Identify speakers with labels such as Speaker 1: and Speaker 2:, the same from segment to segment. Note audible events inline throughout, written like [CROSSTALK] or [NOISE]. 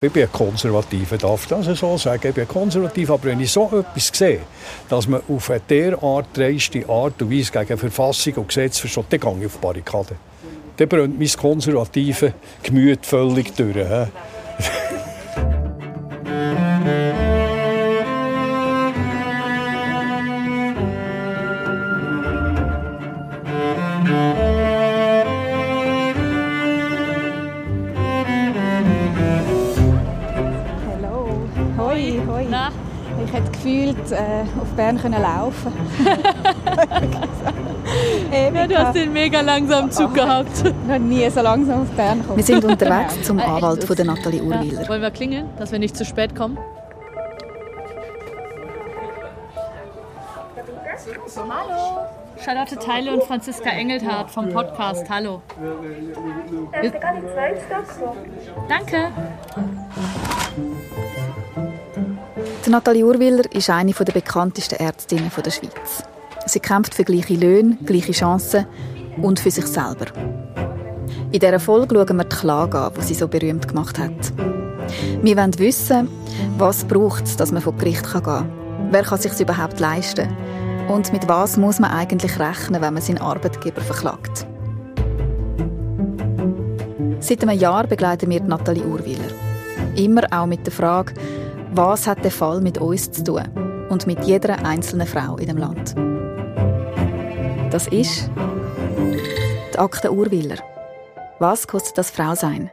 Speaker 1: Ich bin ein Konservativer, darf ich das so sagen. Ich bin ein Konservativer, aber wenn ich so etwas sehe, dass man auf eine derart dreiste Art und Weise gegen Verfassung und Gesetz versteht, dann gehe ich auf die Barrikade. Dann brennt mein konservative Gemüt völlig durch.
Speaker 2: Gefühlt äh, auf Bern können laufen [LAUGHS]
Speaker 3: ja, du hast den mega langsamen Zug gehabt.
Speaker 2: Noch nie so langsam auf Bern gekommen.
Speaker 4: Wir sind unterwegs zum Anwalt von der Nathalie Urwiller.
Speaker 3: Ja. Wollen wir klingeln, dass wir nicht zu spät kommen? Hallo. Charlotte Teile und Franziska Engelhardt vom Podcast. Hallo. Danke.
Speaker 4: Nathalie Urwiller ist eine der bekanntesten Ärztinnen der Schweiz. Sie kämpft für gleiche Löhne, gleiche Chancen und für sich selber. In dieser Folge schauen wir die Klage an, die sie so berühmt gemacht hat. Wir wollen wissen, was braucht es, dass man vor Gericht gehen kann. Wer kann sich überhaupt leisten? Und mit was muss man eigentlich rechnen, wenn man seinen Arbeitgeber verklagt? Seit einem Jahr begleiten wir Nathalie Urwiller. Immer auch mit der Frage, was hat der Fall mit uns zu tun und mit jeder einzelnen Frau in dem Land? Das ist die Akte Urwiller. Was kostet das Frau sein?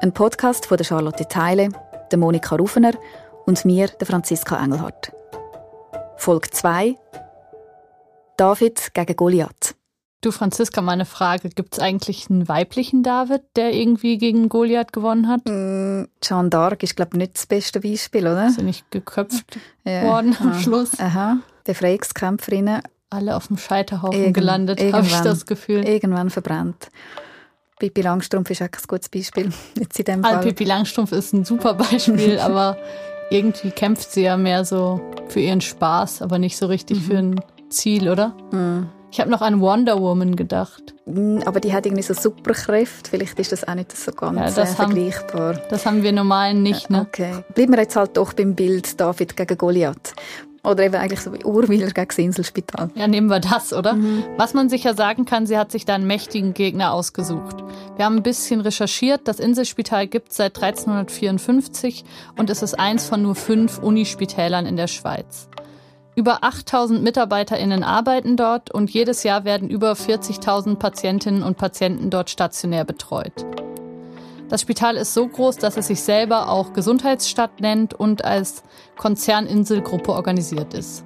Speaker 4: Ein Podcast von der Charlotte Teile, der Monika Rufener und mir, der Franziska Engelhardt. Folge 2 David gegen Goliath.
Speaker 3: Du, Franziska, meine Frage. Gibt es eigentlich einen weiblichen David, der irgendwie gegen Goliath gewonnen hat?
Speaker 4: Mm, Jeanne d'Arc ist, glaube ich, nicht das beste Beispiel, oder?
Speaker 3: Ist sie nicht geköpft ja. worden am ah. Schluss?
Speaker 4: Aha. Befreiungskämpferinnen.
Speaker 3: Alle auf dem Scheiterhaufen Irgend gelandet, habe ich das Gefühl.
Speaker 4: Irgendwann verbrannt. Pippi Langstrumpf ist auch ein gutes Beispiel. [LAUGHS] Jetzt in dem
Speaker 3: Fall. Pippi Langstrumpf ist ein super Beispiel, [LAUGHS] aber irgendwie kämpft sie ja mehr so für ihren Spaß, aber nicht so richtig mhm. für ein Ziel, oder? Mhm. Ich habe noch an Wonder Woman gedacht.
Speaker 4: Mm, aber die hat irgendwie so Superkräfte. Vielleicht ist das auch nicht so ganz ja, das äh, vergleichbar.
Speaker 3: Haben, das haben wir normal nicht, ne?
Speaker 4: Okay. Bleiben wir jetzt halt doch beim Bild David gegen Goliath. Oder eben eigentlich so wie Urwiller gegen das Inselspital.
Speaker 3: Ja, nehmen wir das, oder? Mhm. Was man sicher sagen kann, sie hat sich da einen mächtigen Gegner ausgesucht. Wir haben ein bisschen recherchiert. Das Inselspital gibt es seit 1354 und es ist eins von nur fünf Unispitälern in der Schweiz. Über 8000 MitarbeiterInnen arbeiten dort und jedes Jahr werden über 40.000 Patientinnen und Patienten dort stationär betreut. Das Spital ist so groß, dass es sich selber auch Gesundheitsstadt nennt und als Konzerninselgruppe organisiert ist.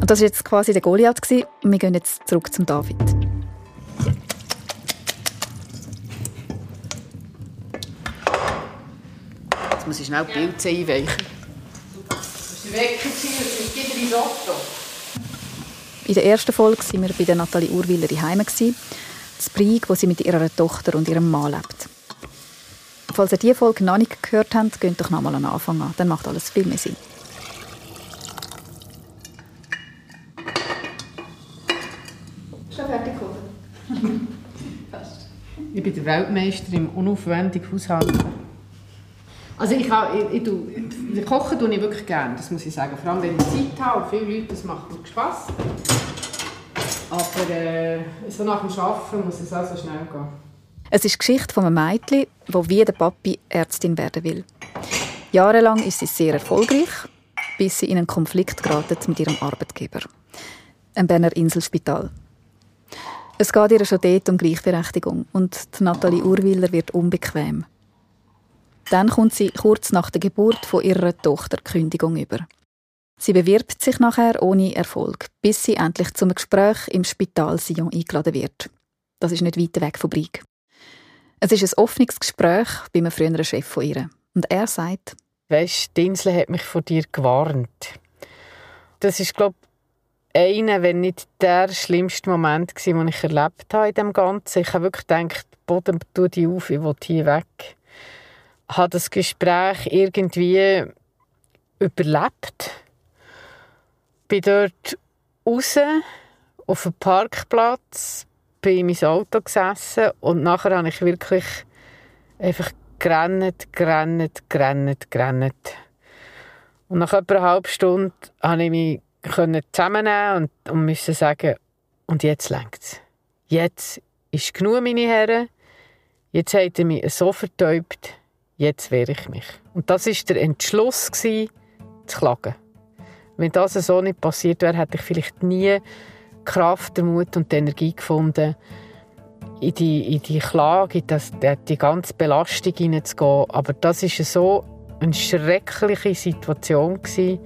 Speaker 4: Und das war jetzt quasi der Goliath und wir gehen jetzt zurück zum David.
Speaker 5: Jetzt muss ich schnell die Pilze einweichen.
Speaker 4: In der ersten Folge waren wir bei der Nathalie Urwiller daheim, in Brig, wo sie mit ihrer Tochter und ihrem Mann lebt. Falls ihr diese Folge noch nicht gehört habt, geht doch nochmal an Anfang an. Dann macht alles viel mehr Sinn.
Speaker 5: Schon fertig, oder? [LAUGHS] Fast. Ich bin der Weltmeister im unaufwendigen Haushalten. Also ich, habe, ich, ich, ich, kochen tue ich wirklich gerne, das muss ich sagen. Vor allem, wenn ich Zeit habe und viele Leute, das macht mir Spass. Aber äh, so nach dem Arbeiten muss es also schnell gehen.
Speaker 4: Es ist die Geschichte von einem Mädchen, das wie der Papi Ärztin werden will. Jahrelang ist sie sehr erfolgreich, bis sie in einen Konflikt geratet mit ihrem Arbeitgeber, einem Berner Inselspital. Es geht ihr schon dort um Gleichberechtigung und Nathalie Urwiller wird unbequem. Dann kommt sie kurz nach der Geburt von ihrer Tochter Kündigung über. Sie bewirbt sich nachher ohne Erfolg, bis sie endlich zum Gespräch im Spital Sion eingeladen wird. Das ist nicht weit weg von Brig. Es ist ein offenes Gespräch bei einem früheren Chef von ihr. Und er sagt,
Speaker 5: Weisst, die Insel hat mich von dir gewarnt. Das ist, glaube ich, einer, wenn nicht der schlimmste Moment den ich erlebt habe in dem Ganzen. Ich habe wirklich gedacht, Boden, tu die auf, ich will hier weg habe das Gespräch irgendwie überlebt. Bin dort raus auf dem Parkplatz, bin in mein Auto gesessen und nachher habe ich wirklich einfach gerannt, gerannt, gerannt, gerannt. Und nach etwa einer halben Stunde konnte ich mich zusammennehmen und, und musste sagen, und jetzt es. Jetzt ist genug, meine Herren. Jetzt hat er mich so vertäubt, jetzt wehre ich mich. Und das war der Entschluss, zu klagen. Wenn das so nicht passiert wäre, hätte ich vielleicht nie Kraft, den Mut und die Energie gefunden, in die, in die Klage, in das, die ganze Belastung hineinzugehen. Aber das war so eine schreckliche Situation, gewesen,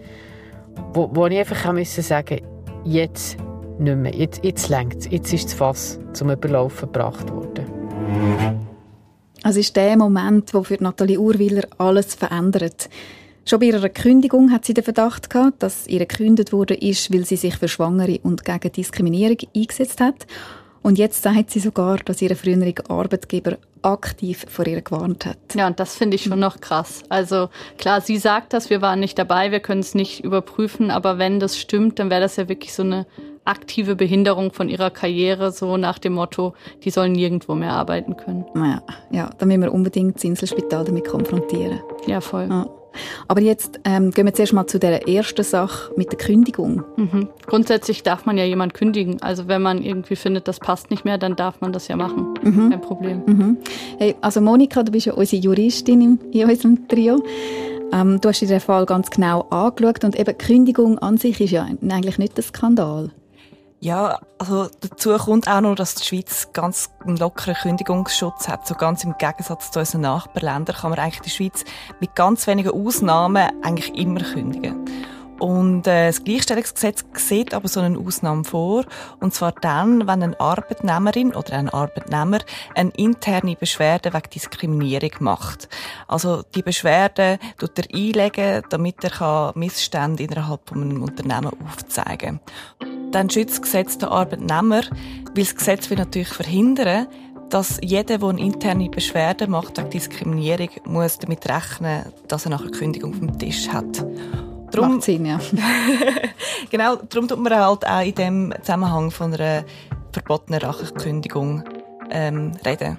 Speaker 5: wo, wo ich einfach sagen jetzt nicht mehr, jetzt, jetzt längt es, jetzt ist das Fass zum Überlaufen gebracht worden.
Speaker 4: Also ist der Moment, wo für Nathalie Urwiller alles verändert. Schon bei ihrer Kündigung hat sie den Verdacht gehabt, dass ihr gekündigt wurde, ist, weil sie sich für Schwangere und gegen Diskriminierung eingesetzt hat. Und jetzt sagt sie sogar, dass ihre frühere Arbeitgeber aktiv vor ihr gewarnt hat.
Speaker 3: Ja, und das finde ich schon noch krass. Also klar, sie sagt das, wir waren nicht dabei, wir können es nicht überprüfen, aber wenn das stimmt, dann wäre das ja wirklich so eine aktive Behinderung von ihrer Karriere, so nach dem Motto, die sollen nirgendwo mehr arbeiten können.
Speaker 4: Naja, ja, da müssen wir unbedingt das Inselspital damit konfrontieren.
Speaker 3: Ja, voll.
Speaker 4: Ja. Aber jetzt ähm, gehen wir zuerst mal zu der ersten Sache mit der Kündigung.
Speaker 3: Mhm. Grundsätzlich darf man ja jemand kündigen. Also wenn man irgendwie findet, das passt nicht mehr, dann darf man das ja machen. Mhm. Kein Problem.
Speaker 4: Mhm. Hey, also Monika, du bist ja unsere Juristin in, in unserem Trio. Ähm, du hast dir den Fall ganz genau angeschaut und eben Kündigung an sich ist ja eigentlich nicht der Skandal.
Speaker 6: Ja, also dazu kommt auch noch, dass die Schweiz ganz einen lockeren Kündigungsschutz hat. So ganz im Gegensatz zu unseren Nachbarländern kann man eigentlich der Schweiz mit ganz wenigen Ausnahmen eigentlich immer kündigen. Und äh, das Gleichstellungsgesetz sieht aber so eine Ausnahme vor. Und zwar dann, wenn eine Arbeitnehmerin oder ein Arbeitnehmer eine interne Beschwerde wegen Diskriminierung macht. Also die Beschwerde tut er einlegen, damit er Missstände innerhalb von einem Unternehmen aufzeigen kann. Dann schützt das Gesetz den Arbeitnehmer, weil das Gesetz will natürlich verhindern, dass jeder, der eine interne Beschwerde macht wegen Diskriminierung, muss damit rechnen, dass er nachher Kündigung vom Tisch hat.
Speaker 4: Drum, Macht Sinn, ja. [LAUGHS]
Speaker 6: genau, darum tut man halt auch in dem Zusammenhang von einer verbotenen Rachenkündigung ähm, reden.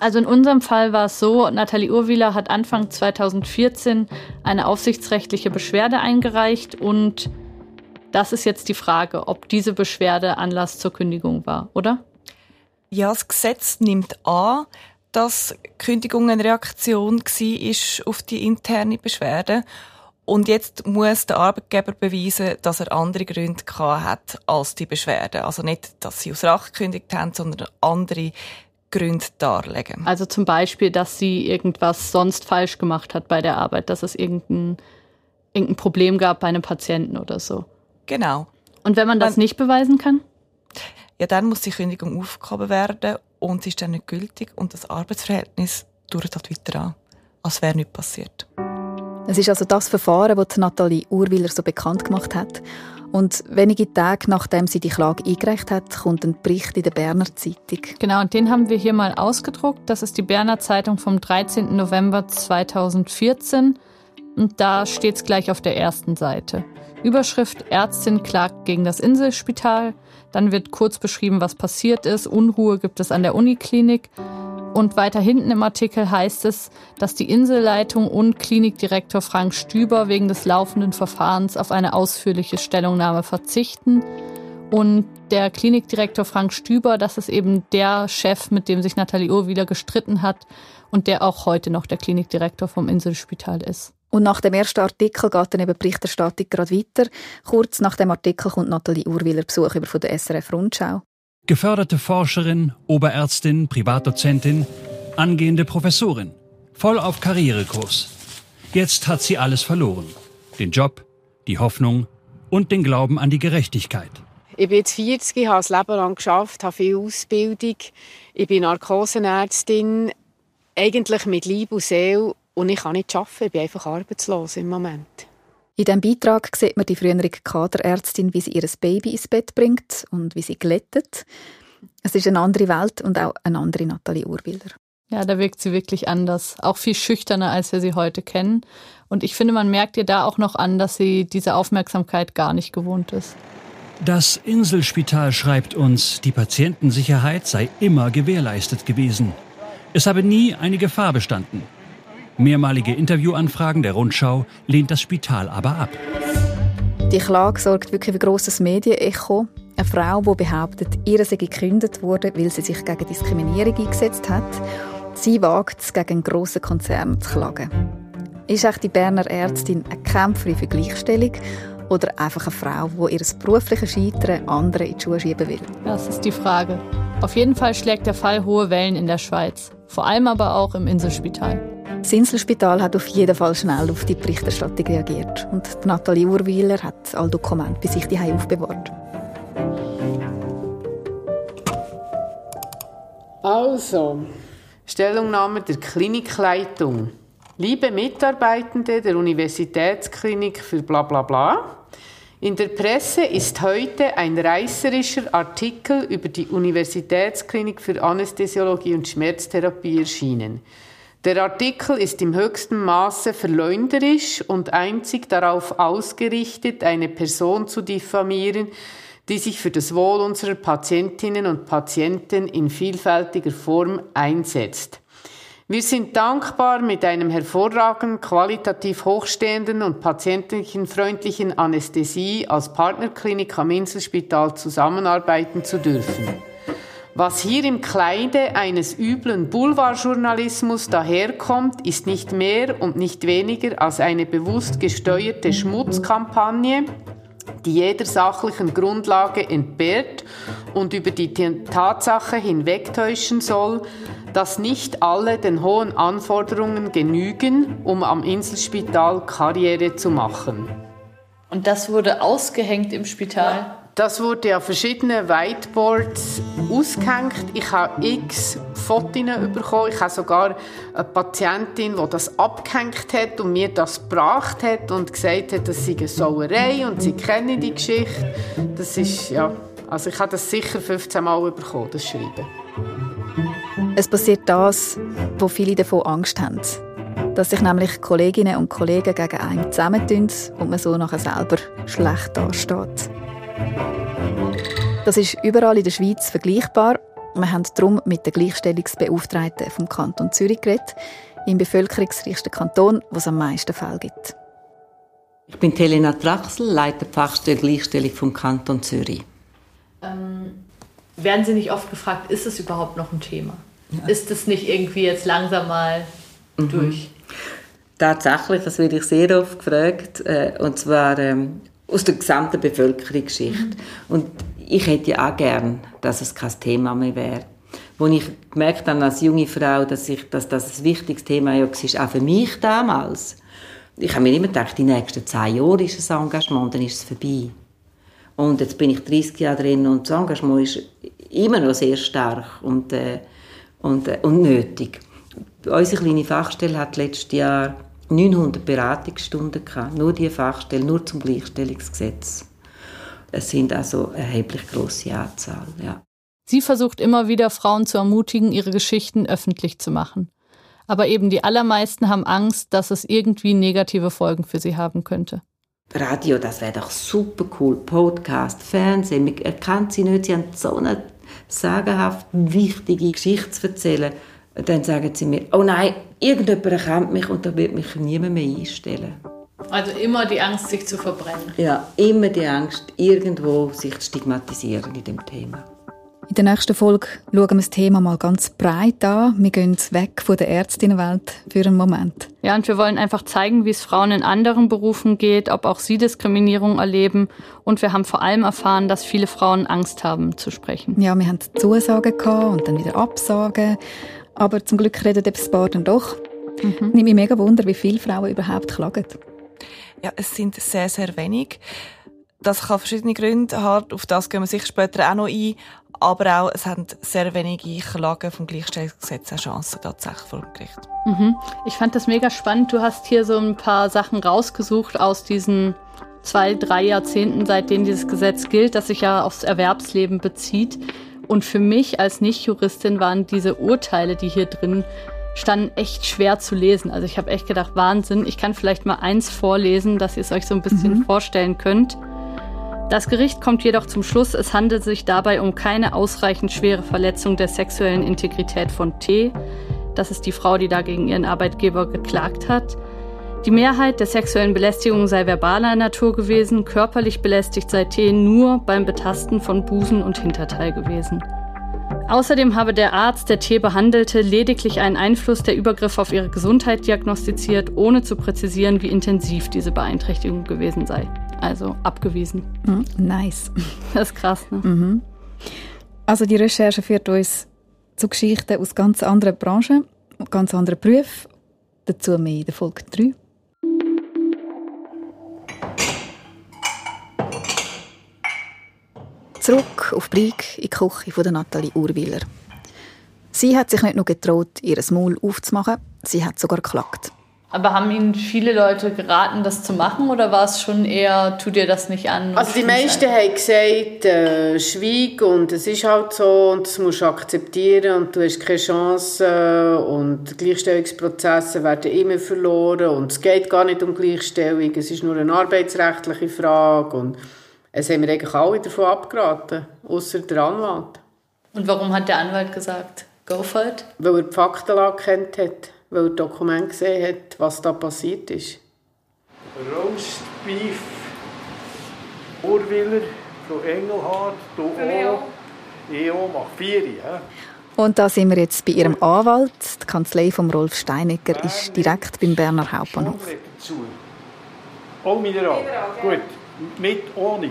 Speaker 3: Also in unserem Fall war es so, Nathalie Urwieler hat Anfang 2014 eine aufsichtsrechtliche Beschwerde eingereicht und das ist jetzt die Frage, ob diese Beschwerde Anlass zur Kündigung war, oder?
Speaker 6: Ja, das Gesetz nimmt an, dass Kündigung eine Reaktion war auf die interne Beschwerde. Und jetzt muss der Arbeitgeber beweisen, dass er andere Gründe hat als die Beschwerde. Also nicht, dass sie aus Rache gekündigt haben, sondern andere Gründe darlegen.
Speaker 3: Also zum Beispiel, dass sie irgendwas sonst falsch gemacht hat bei der Arbeit, dass es irgendein, irgendein Problem gab bei einem Patienten oder so.
Speaker 6: Genau.
Speaker 3: Und wenn man das dann, nicht beweisen kann?
Speaker 6: Ja, dann muss die Kündigung aufgehoben werden und sie ist dann nicht gültig und das Arbeitsverhältnis dauert halt weiter an, als wäre nichts passiert.
Speaker 4: Es ist also das Verfahren, das Nathalie Urwiller so bekannt gemacht hat. Und wenige Tage nachdem sie die Klage eingereicht hat, kommt ein Bericht in der Berner Zeitung.
Speaker 3: Genau, und den haben wir hier mal ausgedruckt. Das ist die Berner Zeitung vom 13. November 2014. Und da steht es gleich auf der ersten Seite. Überschrift Ärztin klagt gegen das Inselspital. Dann wird kurz beschrieben, was passiert ist. Unruhe gibt es an der Uniklinik. Und weiter hinten im Artikel heißt es, dass die Inselleitung und Klinikdirektor Frank Stüber wegen des laufenden Verfahrens auf eine ausführliche Stellungnahme verzichten. Und der Klinikdirektor Frank Stüber, das ist eben der Chef, mit dem sich Nathalie Uhr wieder gestritten hat und der auch heute noch der Klinikdirektor vom Inselspital ist.
Speaker 4: Und nach dem ersten Artikel geht dann eben die Berichterstattung gerade weiter. Kurz nach dem Artikel kommt Nathalie Urwiller Besuch über von der SRF Rundschau.
Speaker 7: Geförderte Forscherin, Oberärztin, Privatdozentin, angehende Professorin. Voll auf Karrierekurs. Jetzt hat sie alles verloren. Den Job, die Hoffnung und den Glauben an die Gerechtigkeit.
Speaker 5: Ich bin jetzt 40, habe das Leben lang geschafft, habe viel Ausbildung. Ich bin Narkosenärztin, eigentlich mit Liebe und Seele. Und ich kann nicht arbeiten, ich bin einfach arbeitslos im Moment.
Speaker 4: In diesem Beitrag sieht man die frühere Kaderärztin, wie sie ihr Baby ins Bett bringt und wie sie glättet. Es ist eine andere Welt und auch eine andere Nathalie Urbilder.
Speaker 3: Ja, da wirkt sie wirklich anders. Auch viel schüchterner, als wir sie heute kennen. Und ich finde, man merkt ihr da auch noch an, dass sie diese Aufmerksamkeit gar nicht gewohnt ist.
Speaker 7: Das Inselspital schreibt uns, die Patientensicherheit sei immer gewährleistet gewesen. Es habe nie eine Gefahr bestanden. Mehrmalige Interviewanfragen der Rundschau lehnt das Spital aber ab.
Speaker 4: Die Klage sorgt wirklich für grosses Medienecho. Eine Frau, die behauptet, ihr sei gekündigt wurde, weil sie sich gegen Diskriminierung eingesetzt hat. Sie wagt es, gegen einen grossen Konzern zu klagen. Ist auch die Berner Ärztin eine Kämpferin für Gleichstellung oder einfach eine Frau, die ihr berufliches Scheitern anderen in die Schuhe schieben will?
Speaker 3: Das ist die Frage. Auf jeden Fall schlägt der Fall hohe Wellen in der Schweiz. Vor allem aber auch im Inselspital.
Speaker 4: Das Inselspital hat auf jeden Fall schnell auf die Berichterstattung reagiert. Und Nathalie Urweiler hat alle Dokumente bei sich daheim aufbewahrt.
Speaker 5: Also, Stellungnahme der Klinikleitung. Liebe Mitarbeitende der Universitätsklinik für bla bla bla, in der Presse ist heute ein reißerischer Artikel über die Universitätsklinik für Anästhesiologie und Schmerztherapie erschienen. Der Artikel ist im höchsten Maße verleumderisch und einzig darauf ausgerichtet, eine Person zu diffamieren, die sich für das Wohl unserer Patientinnen und Patienten in vielfältiger Form einsetzt. Wir sind dankbar, mit einem hervorragend qualitativ hochstehenden und patientenfreundlichen Anästhesie als Partnerklinik am Inselspital zusammenarbeiten zu dürfen. Was hier im Kleide eines üblen Boulevardjournalismus daherkommt, ist nicht mehr und nicht weniger als eine bewusst gesteuerte Schmutzkampagne, die jeder sachlichen Grundlage entbehrt und über die Tatsache hinwegtäuschen soll, dass nicht alle den hohen Anforderungen genügen, um am Inselspital Karriere zu machen.
Speaker 3: Und das wurde ausgehängt im Spital?
Speaker 5: Das wurde auf verschiedenen Whiteboards ausgehängt. Ich habe x Fotos bekommen. Ich habe sogar eine Patientin, die das abgehängt hat und mir das gebracht hat und gesagt hat, das sei eine Sauerei und sie kennen die Geschichte. Das ist, ja, also ich habe das sicher 15 Mal bekommen, das Schreiben.
Speaker 4: Es passiert das, wo viele davon Angst haben. Dass sich nämlich Kolleginnen und Kollegen gegen einen zusammentun und man so nachher selber schlecht dasteht. Das ist überall in der Schweiz vergleichbar. Wir haben darum mit der Gleichstellungsbeauftragten vom Kanton Zürich geredet, im bevölkerungsreichsten Kanton, wo es am meisten Fälle gibt.
Speaker 8: Ich bin Helena Traxel, Leiter Fachstelle Gleichstellung vom Kanton Zürich.
Speaker 3: Ähm, werden Sie nicht oft gefragt, ist es überhaupt noch ein Thema? Ja. Ist es nicht irgendwie jetzt langsam mal mhm. durch?
Speaker 8: Tatsächlich, das werde ich sehr oft gefragt, äh, und zwar ähm, aus der gesamten Bevölkerungsschicht. Mhm. Und ich hätte ja auch gern, dass es kein Thema mehr wäre. Als ich gemerkt habe als junge Frau, dass, ich, dass das ein wichtiges Thema ja war, auch für mich damals. Ich habe mir immer gedacht, die nächsten zehn Jahre ist das Engagement, und dann ist es vorbei. Und jetzt bin ich 30 Jahre drin und das Engagement ist immer noch sehr stark und, äh, und, äh, und nötig. Unsere kleine Fachstelle hat letztes Jahr 900 Beratungsstunden gehabt, nur die Fachstelle, nur zum Gleichstellungsgesetz. Es sind also erheblich große Anzahl, ja.
Speaker 3: Sie versucht immer wieder Frauen zu ermutigen, ihre Geschichten öffentlich zu machen. Aber eben die allermeisten haben Angst, dass es irgendwie negative Folgen für sie haben könnte.
Speaker 8: Radio, das wäre doch super cool. Podcast, Fernsehen, man erkennt sie nicht, sie haben so eine sagenhaft wichtige Geschichte zu erzählen. Dann sagen sie mir, oh nein, irgendjemand erkennt mich und da wird mich niemand mehr einstellen.
Speaker 3: Also immer die Angst, sich zu verbrennen.
Speaker 8: Ja, immer die Angst, irgendwo sich zu stigmatisieren in dem Thema.
Speaker 4: In der nächsten Folge schauen wir das Thema mal ganz breit an. Wir gehen weg von der Ärztinnenwelt für einen Moment.
Speaker 3: Ja, und wir wollen einfach zeigen, wie es Frauen in anderen Berufen geht, ob auch sie Diskriminierung erleben. Und wir haben vor allem erfahren, dass viele Frauen Angst haben zu sprechen.
Speaker 4: Ja, wir haben Zusagen gehabt und dann wieder Absagen. Aber zum Glück redet das Paar dann doch. Mhm. Nimmt mich mega Wunder, wie viele Frauen überhaupt klagen.
Speaker 6: Ja, es sind sehr, sehr wenig. Das kann verschiedene Gründe haben, auf das gehen wir sicher später auch noch ein. Aber auch, es haben sehr wenige Klagen vom Gleichstellungsgesetz eine Chance tatsächlich vor dem Gericht.
Speaker 3: Mhm. Ich fand das mega spannend. Du hast hier so ein paar Sachen rausgesucht aus diesen zwei, drei Jahrzehnten, seitdem dieses Gesetz gilt, das sich ja aufs Erwerbsleben bezieht. Und für mich als Nicht-Juristin waren diese Urteile, die hier drin standen, echt schwer zu lesen. Also ich habe echt gedacht, Wahnsinn. Ich kann vielleicht mal eins vorlesen, dass ihr es euch so ein bisschen mhm. vorstellen könnt. Das Gericht kommt jedoch zum Schluss, es handelt sich dabei um keine ausreichend schwere Verletzung der sexuellen Integrität von T. Das ist die Frau, die da gegen ihren Arbeitgeber geklagt hat. Die Mehrheit der sexuellen Belästigung sei verbaler Natur gewesen, körperlich belästigt sei T nur beim Betasten von Busen und Hinterteil gewesen. Außerdem habe der Arzt, der T behandelte, lediglich einen Einfluss der Übergriff auf ihre Gesundheit diagnostiziert, ohne zu präzisieren, wie intensiv diese Beeinträchtigung gewesen sei. Also abgewiesen.
Speaker 4: Mhm. Nice. [LAUGHS]
Speaker 3: Das ist krass, ne?
Speaker 4: Mhm. Also die Recherche führt uns zu Geschichten aus ganz anderen Branchen, ganz anderen Berufen. Dazu mehr in der Folge 3. Zurück auf Brieg in die Küche von Nathalie Urwiller. Sie hat sich nicht nur getraut, ihr Maul aufzumachen, sie hat sogar geklagt.
Speaker 3: Aber haben Ihnen viele Leute geraten, das zu machen oder war es schon eher, tu dir das nicht an?
Speaker 5: Also die meisten haben gesagt, äh, schweig und es ist halt so und das musst du akzeptieren und du hast keine Chance und Gleichstellungsprozesse werden immer verloren und es geht gar nicht um Gleichstellung, es ist nur eine arbeitsrechtliche Frage und es haben wir eigentlich alle davon abgeraten, außer der Anwalt.
Speaker 3: Und warum hat der Anwalt gesagt, go for it?
Speaker 5: Weil er die Faktenlage kennt hat weil er Dokument gesehen hat, was da passiert ist.
Speaker 1: Roast Beef, Urwiller, Frau Engelhardt, du auch. Ich auch, mach vier. Ja?
Speaker 4: Und da sind wir jetzt bei ihrem Anwalt. Die Kanzlei von Rolf Steinecker ist direkt beim Berner Hauptbahnhof.
Speaker 1: Auch Mineral. Gut, mit, ohne.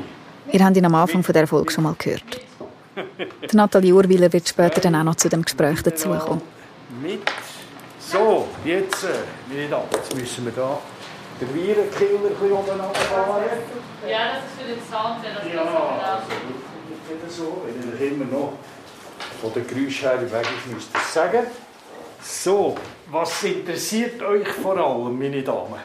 Speaker 4: Ihr habt ihn am Anfang von der Folge schon mal gehört. Die Nathalie Urwiller wird später dann auch noch zu dem Gespräch dazukommen.
Speaker 1: Mit so, jetzt, äh, meine Damen, jetzt müssen wir da den Virenkiller ein bisschen fahren.
Speaker 3: Ja, das ist für den Sound, der das
Speaker 1: ja, also, so, wenn ich immer noch von der Geräuschherr weg ist, müsst ihr sagen. So, was interessiert euch vor allem, meine Damen?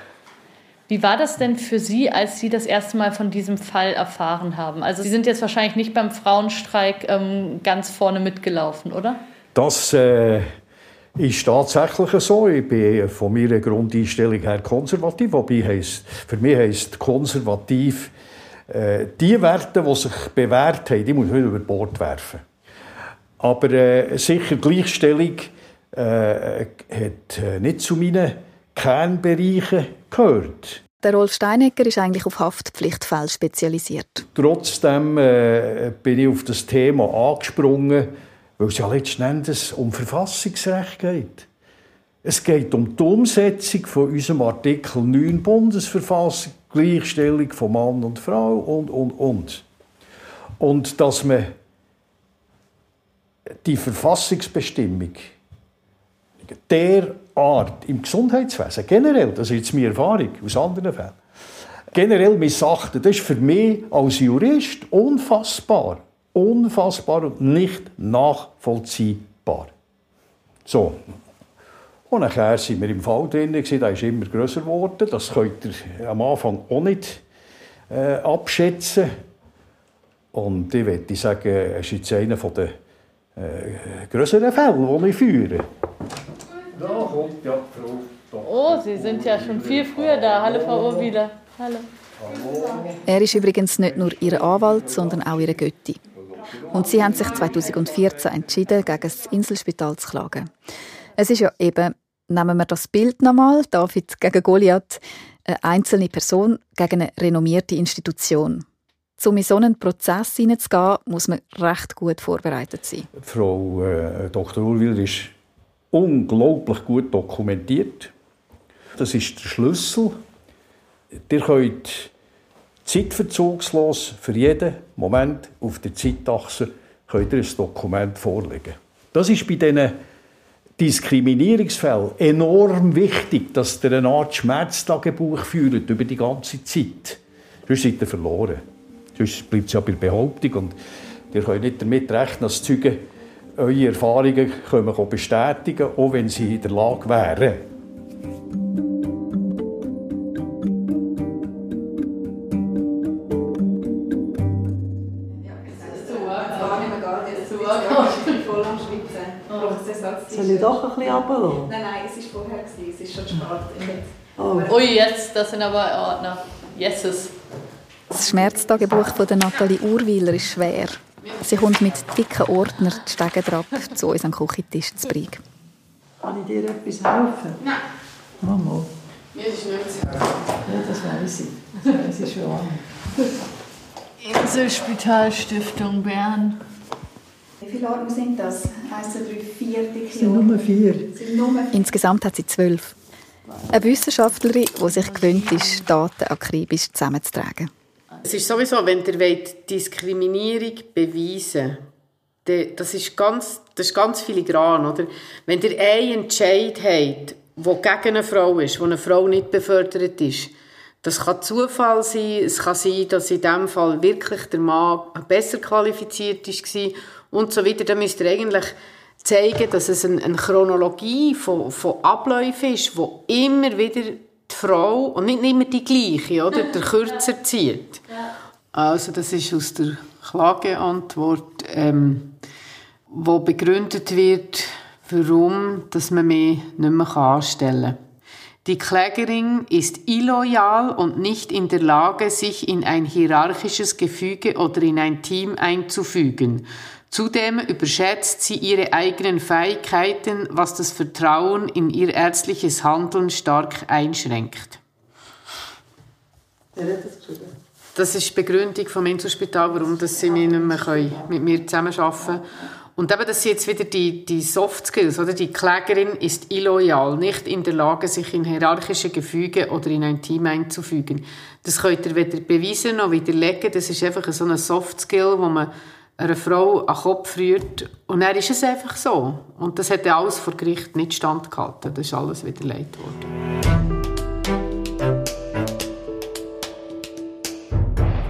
Speaker 3: Wie war das denn für Sie, als Sie das erste Mal von diesem Fall erfahren haben? Also Sie sind jetzt wahrscheinlich nicht beim Frauenstreik ähm, ganz vorne mitgelaufen, oder?
Speaker 1: Das äh, ist tatsächlich so. Ich bin von meiner Grundeinstellung her konservativ. Wobei heisst, für mich heisst konservativ, äh, die Werte, die sich bewährt haben, die muss man nicht über Bord werfen. Aber äh, sicher Gleichstellung äh, hat äh, nicht zu meinen Kernbereichen gehört.
Speaker 4: Der Rolf Steinecker ist eigentlich auf Haftpflichtfälle spezialisiert.
Speaker 1: Trotzdem äh, bin ich auf das Thema angesprungen, weil es ja letzten Endes um Verfassungsrecht geht. Es geht um die Umsetzung von unserem Artikel 9 Bundesverfassung, Gleichstellung von Mann und Frau und, und, und. Und dass man die Verfassungsbestimmung derart im Gesundheitswesen, generell, das ist jetzt meine Erfahrung aus anderen Fällen, generell missachten, das ist für mich als Jurist unfassbar unfassbar und nicht nachvollziehbar. So. Und nachher sind wir im Fall drin, der ist immer grösser geworden. Das könnt ihr am Anfang auch nicht äh, abschätzen. Und ich würde sagen, es ist jetzt einer der äh, größeren Fälle, die ich führe.
Speaker 3: Da kommt ja die Frau. Oh, Sie sind ja schon viel früher da. Hallo, Frau Urwiler. Hallo.
Speaker 4: Er ist übrigens nicht nur Ihr Anwalt, sondern auch Ihre Götti. Und sie haben sich 2014 entschieden, gegen das Inselspital zu klagen. Es ist ja eben, nehmen wir das Bild nochmal, David gegen Goliath, eine einzelne Person gegen eine renommierte Institution. Um in so einen Prozess hineinzugehen, muss man recht gut vorbereitet sein.
Speaker 1: Frau äh, Dr. Urwil ist unglaublich gut dokumentiert. Das ist der Schlüssel. Ihr könnt Zeitverzugslos für jeden Moment auf der Zeitachse könnt ihr ein Dokument vorlegen. Das ist bei diesen Diskriminierungsfällen enorm wichtig, dass ihr eine Art Schmerztagebuch führt über die ganze Zeit. Sonst seid ihr verloren. Sonst bleibt es ja bei der Behauptung und ihr könnt nicht damit rechnen, dass Zeugen eure Erfahrungen können bestätigen können, auch wenn sie in der Lage wären.
Speaker 9: Soll ich doch ein bisschen runterlassen?
Speaker 2: Nein, nein, es war vorher, es ist schon spät.
Speaker 3: Oh. Ui, jetzt, das sind aber Ordner. Yeses.
Speaker 4: Das Schmerztagebuch von der Nathalie Urwiler ist schwer. Sie kommt mit dicken Ordnern die Stege drauf zu unserem Küchentisch zu Brieg.
Speaker 9: Kann ich dir etwas helfen?
Speaker 5: Nein.
Speaker 9: Mama.
Speaker 5: Mir ist nicht zu helfen.
Speaker 9: Ja, das weiß ich. Das weiß ich schon lange.
Speaker 3: Inselspitalstiftung Bern.
Speaker 4: Wie viele Arme sind das? 1, 2, 3, 4
Speaker 9: Es sind nur vier.
Speaker 4: Insgesamt hat sie zwölf. Eine Wissenschaftlerin, die sich gewöhnt ist, Daten akribisch zusammenzutragen.
Speaker 5: Es ist sowieso, wenn ihr wollt, Diskriminierung beweisen wollt, das ist ganz, das ist ganz filigran, oder? Wenn ihr einen Entscheid habt, der gegen eine Frau ist, wo eine Frau nicht befördert ist, das kann Zufall sein, es kann sein, dass in diesem Fall wirklich der Mann besser qualifiziert war und so weiter. Dann müsst ihr eigentlich zeigen, dass es eine, eine Chronologie von, von Abläufen ist, wo immer wieder die Frau, und nicht immer die gleiche, oder, der Kürzer zieht. Also das ist aus der Klageantwort, ähm, wo begründet wird, warum dass man mich nicht mehr anstellen kann. Die Klägerin ist illoyal und nicht in der Lage, sich in ein hierarchisches Gefüge oder in ein Team einzufügen. Zudem überschätzt sie ihre eigenen Fähigkeiten, was das Vertrauen in ihr ärztliches Handeln stark einschränkt.
Speaker 9: Wer hat das?
Speaker 5: Das ist die Begründung vom Inselspital, warum dass sie nicht mehr mit mir zusammenarbeiten können. Und eben, das sind jetzt wieder die, die Soft Skills, oder? Die Klägerin ist illoyal, nicht in der Lage, sich in hierarchische Gefüge oder in ein Team einzufügen. Das könnt ihr weder beweisen noch widerlegen. Das ist einfach so ein Soft Skill, wo man einer Frau an den Kopf rührt. Und dann ist es einfach so. Und das hat alles vor Gericht nicht standgehalten. Das ist alles widerlegt worden.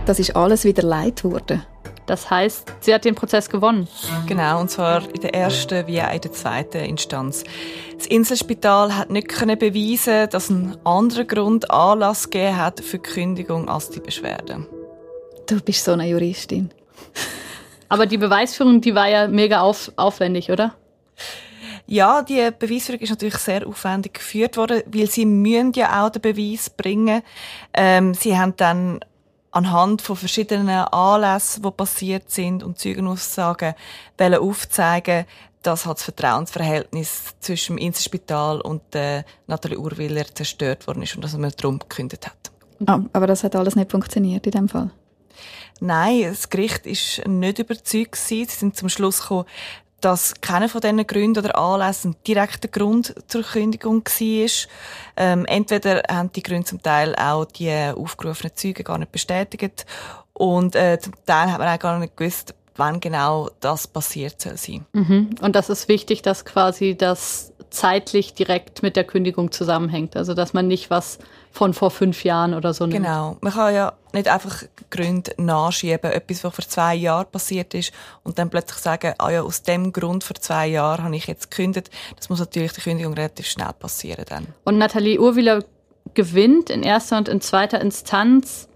Speaker 4: Das ist alles wieder leid worden.
Speaker 3: Das heißt, sie hat den Prozess gewonnen.
Speaker 6: Genau, und zwar in der ersten wie auch in der zweiten Instanz. Das Inselspital hat nicht können beweisen, dass ein anderer Grund Anlass gegeben hat für die Kündigung als die Beschwerde.
Speaker 4: Du bist so eine Juristin.
Speaker 3: Aber die Beweisführung, die war ja mega auf, aufwendig, oder?
Speaker 6: Ja, die Beweisführung ist natürlich sehr aufwendig geführt worden, weil sie müssen ja auch den Beweis bringen. Ähm, sie haben dann anhand von verschiedenen Anlässen, die passiert sind und Zeugenaussagen, wollen aufzeigen, dass halt das Vertrauensverhältnis zwischen dem Inselspital und der Nathalie Urwiller zerstört worden ist und dass man darum gekündigt hat.
Speaker 4: Ah, aber das hat alles nicht funktioniert in dem Fall.
Speaker 6: Nein, das Gericht ist nicht überzeugt gewesen. Sie sind zum Schluss gekommen, dass keiner von diesen Gründen oder Anlässen direkter Grund zur Kündigung war. Ähm, entweder haben die Gründe zum Teil auch die aufgerufenen Zeugen gar nicht bestätigt und äh, zum Teil hat man auch gar nicht gewusst, wann genau das passiert soll sein.
Speaker 3: Mhm. Und das ist wichtig, dass quasi das zeitlich direkt mit der Kündigung zusammenhängt. Also dass man nicht was von vor fünf Jahren oder so nimmt.
Speaker 6: Genau. Man kann ja nicht einfach Gründe nachschieben, etwas, was vor zwei Jahren passiert ist, und dann plötzlich sagen, ah ja, aus dem Grund vor zwei Jahren habe ich jetzt gekündigt. Das muss natürlich die Kündigung relativ schnell passieren dann.
Speaker 3: Und Nathalie Urwiller gewinnt in erster und in zweiter Instanz,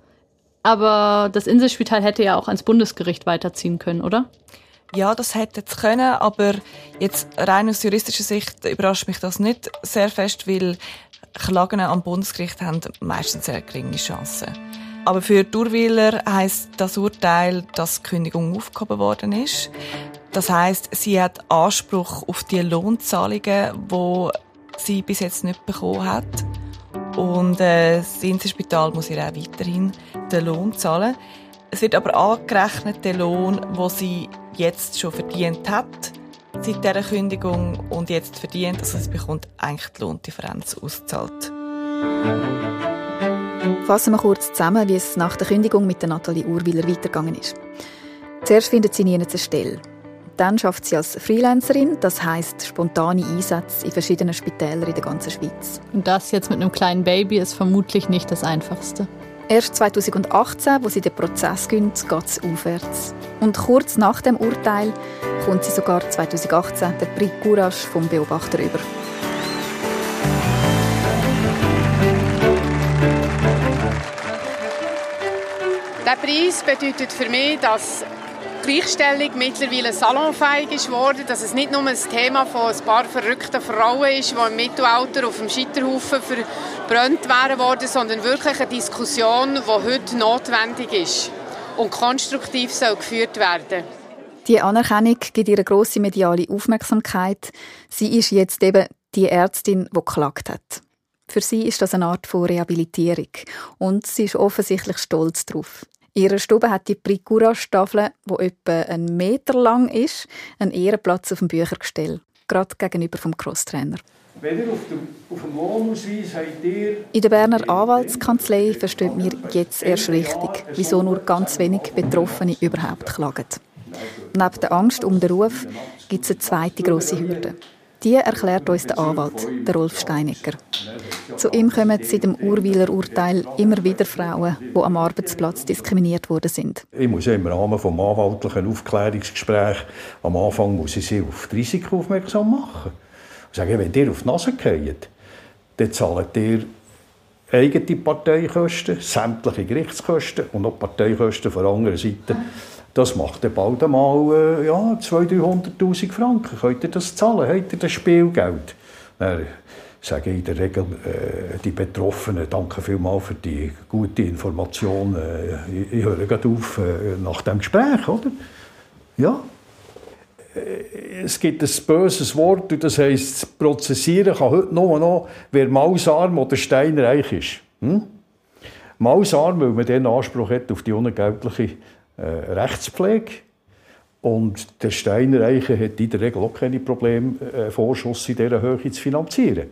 Speaker 3: aber das Inselspital hätte ja auch ans Bundesgericht weiterziehen können, oder?
Speaker 6: Ja, das hätte es können, aber jetzt rein aus juristischer Sicht überrascht mich das nicht sehr fest, weil Klagen am Bundesgericht haben meistens sehr geringe Chancen. Aber für Durwiller heisst das Urteil, dass die Kündigung aufgehoben worden ist. Das heißt, sie hat Anspruch auf die Lohnzahlungen, die sie bis jetzt nicht bekommen hat. Und äh, das Inselspital muss ihr auch weiterhin den Lohn zahlen. Es wird aber angerechnet, der Lohn, den sie jetzt schon verdient hat, seit dieser Kündigung und jetzt verdient. Also sie bekommt eigentlich die Lohndifferenz ausgezahlt.
Speaker 4: Fassen wir kurz zusammen, wie es nach der Kündigung mit der Nathalie Urwiller weitergegangen ist. Zuerst findet sie nie eine Stelle. Dann schafft sie als Freelancerin, das heißt spontane Einsätze in verschiedenen Spitälern in der ganzen Schweiz.
Speaker 3: Und das jetzt mit einem kleinen Baby ist vermutlich nicht das Einfachste.
Speaker 4: Erst 2018, wo sie den Prozess gönnt, geht es aufwärts. Und kurz nach dem Urteil kommt sie sogar 2018 den Prix Courage vom Beobachter über.
Speaker 5: Der Preis bedeutet für mich, dass Gleichstellung mittlerweile salonfähig ist worden, dass es nicht nur ein Thema von ein paar verrückten Frauen ist, die im Mittelalter auf dem Scheiterhaufen verbrannt wären worden, sondern wirklich eine Diskussion, die heute notwendig ist und konstruktiv soll geführt werden
Speaker 4: Die Anerkennung gibt ihr grosse mediale Aufmerksamkeit. Sie ist jetzt eben Die Ärztin, die geklagt hat. Für sie ist das eine Art von Rehabilitierung und sie ist offensichtlich stolz darauf. Ihre Stube hat die Pricura-Staffel, die etwa einen Meter lang ist, einen Ehrenplatz auf dem Büchergestell, gerade gegenüber vom Crosstrainer.
Speaker 1: Wenn ihr auf dem, auf dem Lohnausweis habt ihr...
Speaker 4: In der Berner Anwaltskanzlei versteht mir jetzt erst richtig, wieso nur ganz wenig Betroffene überhaupt klagen. Neben der Angst um den Ruf gibt es eine zweite grosse Hürde. Die erklärt uns der Anwalt, der Rolf Steinecker. Zu ihm kommen seit dem Urwiler Urteil immer wieder Frauen, die am Arbeitsplatz diskriminiert worden sind.
Speaker 1: Ich muss im Rahmen des anwaltlichen Aufklärungsgesprächs am Anfang muss ich sie auf das Risiko aufmerksam machen. Und sagen, wenn ihr auf die Nase geht, dann zahlt ihr eigene Parteikosten, sämtliche Gerichtskosten und auch Parteikosten von der anderen Seite. Das macht dann bald einmal äh, ja, 200'000, 300'000 Franken. Könnt ihr das zahlen? Habt ihr das Spielgeld? Dann sage ich in der Regel äh, die Betroffenen, danke vielmals für die gute Information. Äh, ich, ich höre gerade auf äh, nach dem Gespräch, oder? Ja. Äh, Es gibt ein böses Wort, und das heisst, prozessieren kann heute nur noch, wer mausarm oder steinreich ist. Hm? Mausarm, weil man den Anspruch hat auf die unentgeltliche äh, Rechtspflege. Und der Steinreiche hat in der Regel auch keine Probleme, äh, Vorschuss in dieser Höhe zu finanzieren.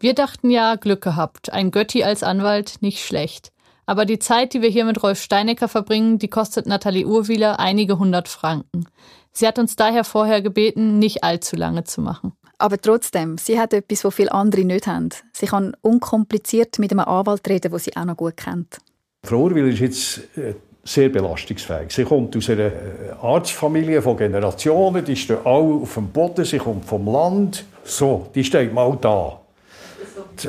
Speaker 3: Wir dachten ja, Glück gehabt. Ein Götti als Anwalt, nicht schlecht. Aber die Zeit, die wir hier mit Rolf Steinecker verbringen, die kostet Nathalie Urwieler einige hundert Franken. Sie hat uns daher vorher gebeten, nicht allzu lange zu machen.
Speaker 4: Aber trotzdem, sie hat etwas, was viele andere nicht haben. Sie kann unkompliziert mit einem Anwalt reden, den sie auch noch gut kennt.
Speaker 1: Frau Urwil ist jetzt äh, sehr belastungsfähig. Sie kommt aus einer äh, Arztfamilie von Generationen, die stehen alle auf dem Boden, sie kommt vom Land. So, die steht mal da.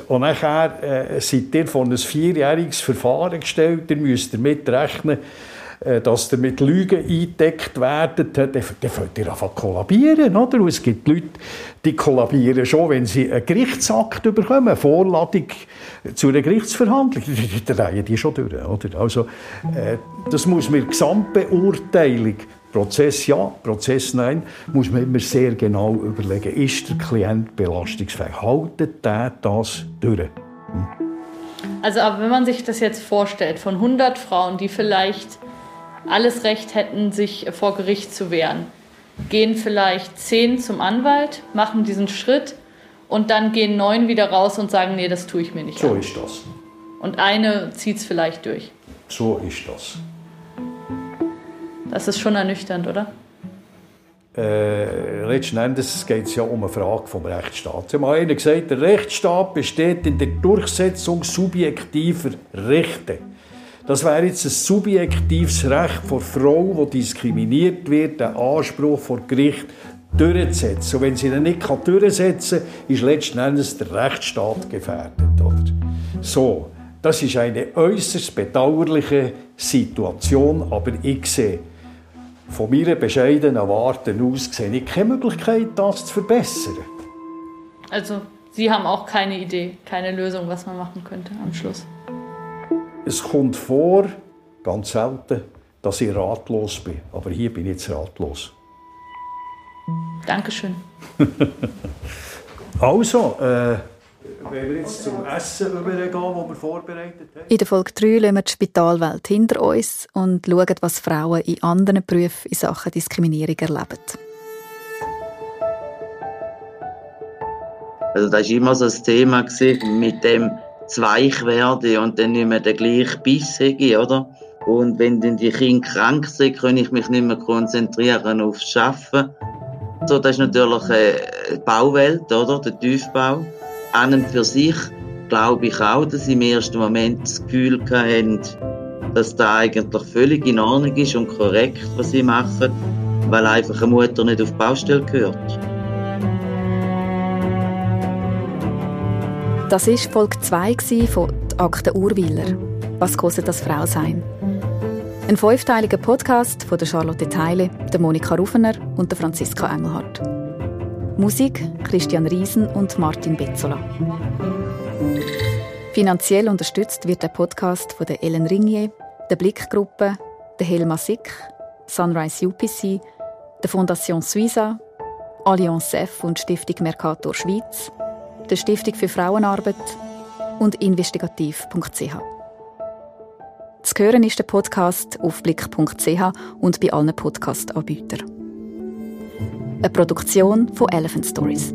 Speaker 1: Und nachher äh, seid ihr vor ein vierjähriges Verfahren gestellt. Ihr müsst damit rechnen, äh, dass ihr mit Lügen eingedeckt werdet. Dann, dann fängt ihr zu kollabieren. Oder? Und es gibt Leute, die kollabieren schon, wenn sie einen Gerichtsakt bekommen, eine Vorladung zu einer Gerichtsverhandlung. Dann drehen die schon durch. Oder? Also, äh, das muss man in der Gesamtbeurteilung Prozess ja, Prozess nein, muss man immer sehr genau überlegen, ist der Klient belastungsfähig? Haltet der das durch?
Speaker 3: Also, aber wenn man sich das jetzt vorstellt, von 100 Frauen, die vielleicht alles Recht hätten, sich vor Gericht zu wehren, gehen vielleicht 10 zum Anwalt, machen diesen Schritt und dann gehen 9 wieder raus und sagen, nee, das tue ich mir nicht
Speaker 1: So
Speaker 3: an.
Speaker 1: ist das.
Speaker 3: Und eine zieht es vielleicht durch.
Speaker 1: So ist das.
Speaker 3: Das ist schon ernüchternd, oder?
Speaker 1: Äh, letzten Endes geht es ja um eine Frage vom Rechtsstaat. Sie haben einer gesagt, der Rechtsstaat besteht in der Durchsetzung subjektiver Rechte. Das wäre jetzt ein subjektives Recht von Frau, die diskriminiert wird, den Anspruch vor Gericht durchzusetzen. Und wenn sie ihn nicht durchsetzen kann, ist letzten Endes der Rechtsstaat gefährdet. Oder? So, das ist eine äußerst bedauerliche Situation, aber ich sehe von meiner bescheidenen Warte aus sehe ich keine Möglichkeit, das zu verbessern.
Speaker 3: Also, Sie haben auch keine Idee, keine Lösung, was man machen könnte am Schluss.
Speaker 1: Es kommt vor, ganz selten, dass ich ratlos bin. Aber hier bin ich jetzt ratlos.
Speaker 3: Dankeschön. [LAUGHS]
Speaker 1: Also, äh, wenn wir jetzt zum Essen übergehen, das wir vorbereitet haben.
Speaker 4: In der Folge 3 lassen wir die Spitalwelt hinter uns und schauen, was Frauen in anderen Berufen in Sachen Diskriminierung erleben.
Speaker 10: Also das war immer so ein Thema gewesen, mit dem zweich werden und dann nicht mehr der gleiche Biss habe, oder? Und wenn dann die Kinder krank sind, kann ich mich nicht mehr konzentrieren aufs Arbeiten. So, das ist natürlich eine Bauwelt, oder? Der Tiefbau. An und für sich glaube ich auch, dass sie im ersten Moment das Gefühl hatten, dass da eigentlich völlig in Ordnung ist und korrekt, was sie machen, weil einfach eine Mutter nicht auf die Baustelle gehört.
Speaker 4: Das war Folge 2 von «Die Akte Urwiler». Was kostet das Frau sein? Ein fünfteiliger Podcast von der Charlotte Teile, der Monika Rufener und der Franziska Engelhardt. Musik Christian Riesen und Martin Betzola. Finanziell unterstützt wird der Podcast von der Ellen Ringier, der Blickgruppe, der Helma Sick, Sunrise UPC, der Fondation Suiza, Allianz F und Stiftung Mercator Schweiz, der Stiftung für Frauenarbeit und investigativ.ch. Zu hören ist der Podcast auf blick.ch und bei allen Podcast-Anbietern eine Produktion von Elephant Stories.